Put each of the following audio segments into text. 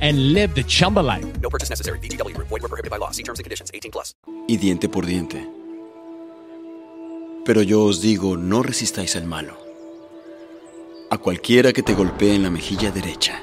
and live the Chumba life. No purchase necessary. VGW. Void were prohibited by law. See terms and conditions. 18 plus. y diente por diente. Pero yo os digo, no resistáis al malo. A cualquiera que te golpee en la mejilla derecha.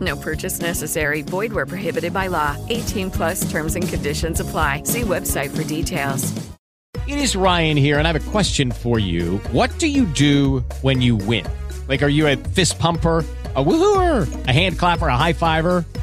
No purchase necessary. Void where prohibited by law. 18 plus terms and conditions apply. See website for details. It is Ryan here, and I have a question for you. What do you do when you win? Like, are you a fist pumper? A woohooer, a hand clapper, a high fiver.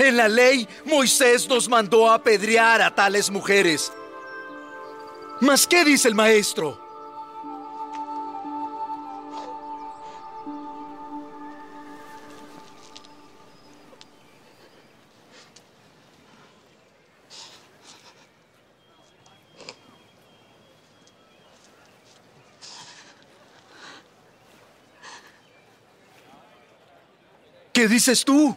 En la ley, Moisés nos mandó a apedrear a tales mujeres. ¿Mas qué dice el maestro? ¿Qué dices tú?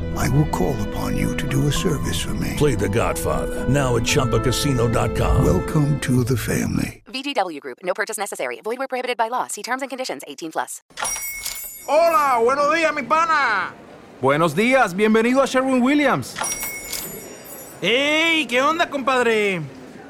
I will call upon you to do a service for me. Play The Godfather now at ChumbaCasino.com. Welcome to the family. VGW Group. No purchase necessary. Void where prohibited by law. See terms and conditions. 18 plus. Hola, buenos días, mi pana. Buenos días, bienvenido a Sherwin Williams. ¡Ey! ¿Qué onda, compadre?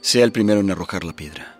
sea el primero en arrojar la piedra.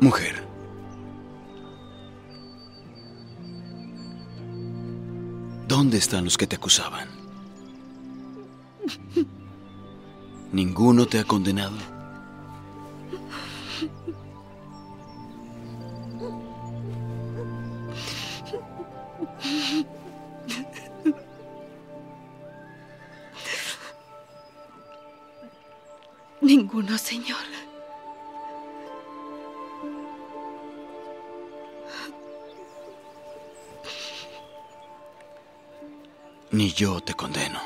Mujer. ¿Dónde están los que te acusaban? ¿Ninguno te ha condenado? Ninguno, señor. Ni yo te condeno.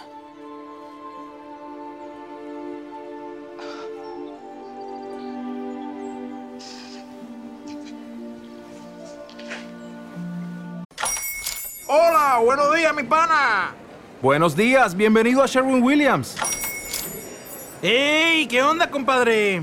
Hola, buenos días, mi pana. Buenos días, bienvenido a Sherwin Williams. ¡Ey! ¿Qué onda, compadre?